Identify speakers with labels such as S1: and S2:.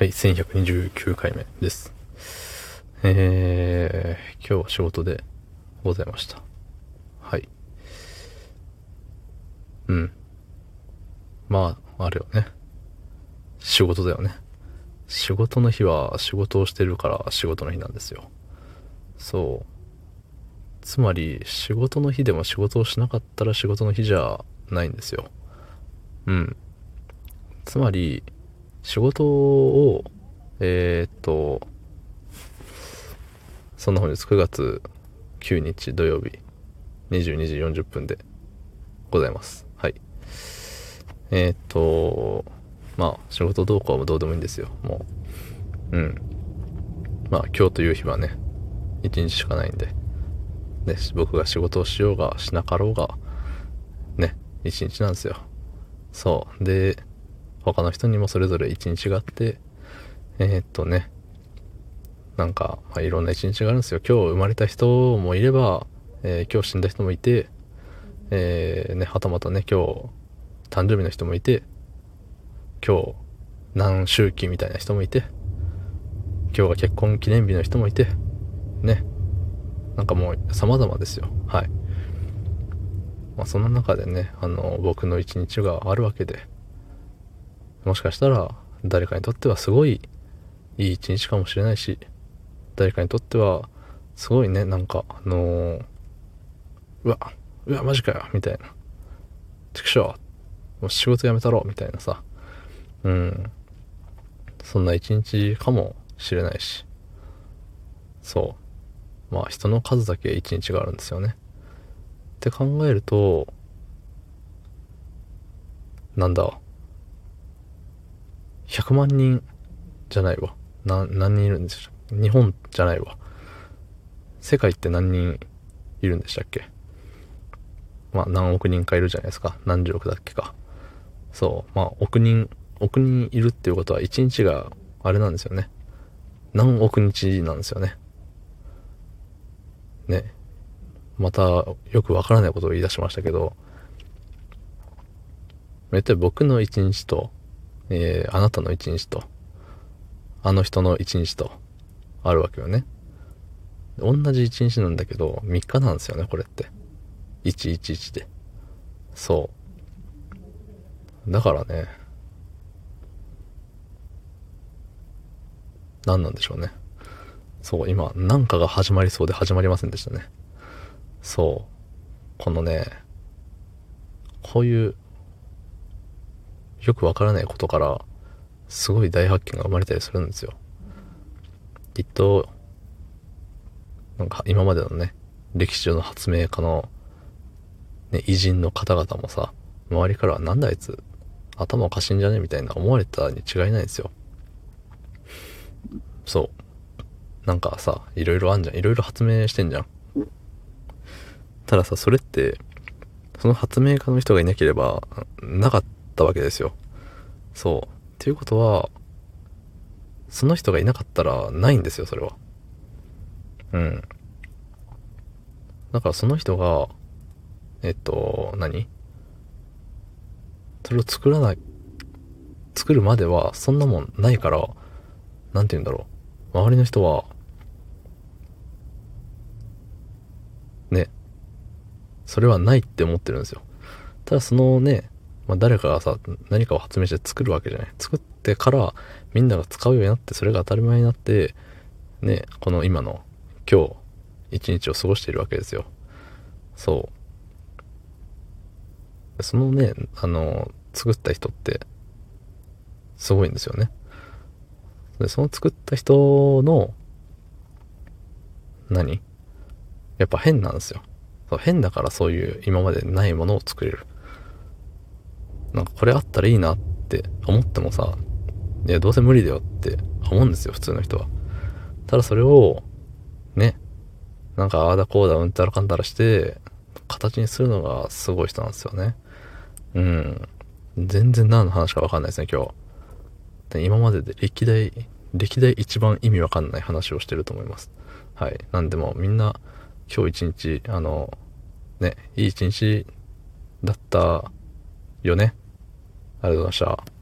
S1: はい、1129回目です。えー、今日は仕事でございました。はい。うん。まあ、あるよね。仕事だよね。仕事の日は仕事をしてるから仕事の日なんですよ。そう。つまり、仕事の日でも仕事をしなかったら仕事の日じゃないんですよ。うん。つまり、仕事を、えーっと、そんな本日9月9日土曜日22時40分でございます。はい。えーっと、まあ、仕事どうこうどうでもいいんですよ。もう。うん。まあ、今日という日はね、一日しかないんで。ね、僕が仕事をしようがしなかろうが、ね、一日なんですよ。そう。で、他の人にもそれぞれ一日があって、えーっとね、なんか、まあ、いろんな一日があるんですよ。今日生まれた人もいれば、えー今日死んだ人もいて、えーね、はたまたね、今日、誕生日の人もいて、今日、何周期みたいな人もいて、今日が結婚記念日の人もいて、ね、なんかもう様々ですよ。はい。まあそんな中でね、あの、僕の一日があるわけで、もしかしたら誰かにとってはすごいいい一日かもしれないし、誰かにとってはすごいね、なんか、あのーうわ、うわ、マジかよ、みたいな。畜生、もう仕事辞めたろ、みたいなさ。うん。そんな一日かもしれないし。そう。まあ人の数だけ一日があるんですよね。って考えると、なんだ。100万人じゃないわ。な、何人いるんでしたっけ？日本じゃないわ。世界って何人いるんでしたっけ？まあ何億人かいるじゃないですか。何十億だっけか。そう。まあ億人、億人いるっていうことは1日があれなんですよね。何億日なんですよね。ね。またよくわからないことを言い出しましたけど、言ったら僕の一日と、えー、あなたの一日と、あの人の一日と、あるわけよね。同じ一日なんだけど、3日なんですよね、これって。111で。そう。だからね、何なんでしょうね。そう、今、なんかが始まりそうで始まりませんでしたね。そう。このね、こういう、よくわからないことから、すごい大発見が生まれたりするんですよ。きっと、なんか今までのね、歴史上の発明家の、ね、偉人の方々もさ、周りからはなんだあいつ、頭おかしいんじゃねみたいな思われたに違いないですよ。そう。なんかさ、いろいろあんじゃん。いろいろ発明してんじゃん。たださ、それって、その発明家の人がいなければ、なかったたわけですよ。そう。っていうことは、その人がいなかったらないんですよ、それは。うん。だからその人が、えっと、何？それを作らない、作るまではそんなもんないから、なんて言うんだろう。周りの人は、ね、それはないって思ってるんですよ。ただそのね、まあ、誰かがさ、何かを発明して作るわけじゃない。作ってからみんなが使うようになって、それが当たり前になって、ね、この今の今日、一日を過ごしているわけですよ。そう。そのね、あの、作った人って、すごいんですよね。で、その作った人の、何？やっぱ変なんですよ。変だからそういう今までないものを作れる。なんかこれあったらいいなって思ってもさ、いや、どうせ無理だよって思うんですよ、普通の人は。ただそれを、ね、なんかああだこうだうんたらかんたらして、形にするのがすごい人なんですよね。うん。全然何の話かわかんないですね、今日。今までで歴代、歴代一番意味わかんない話をしてると思います。はい。なんでもみんな今日一日、あの、ね、いい一日だったよね。ありがとうございました。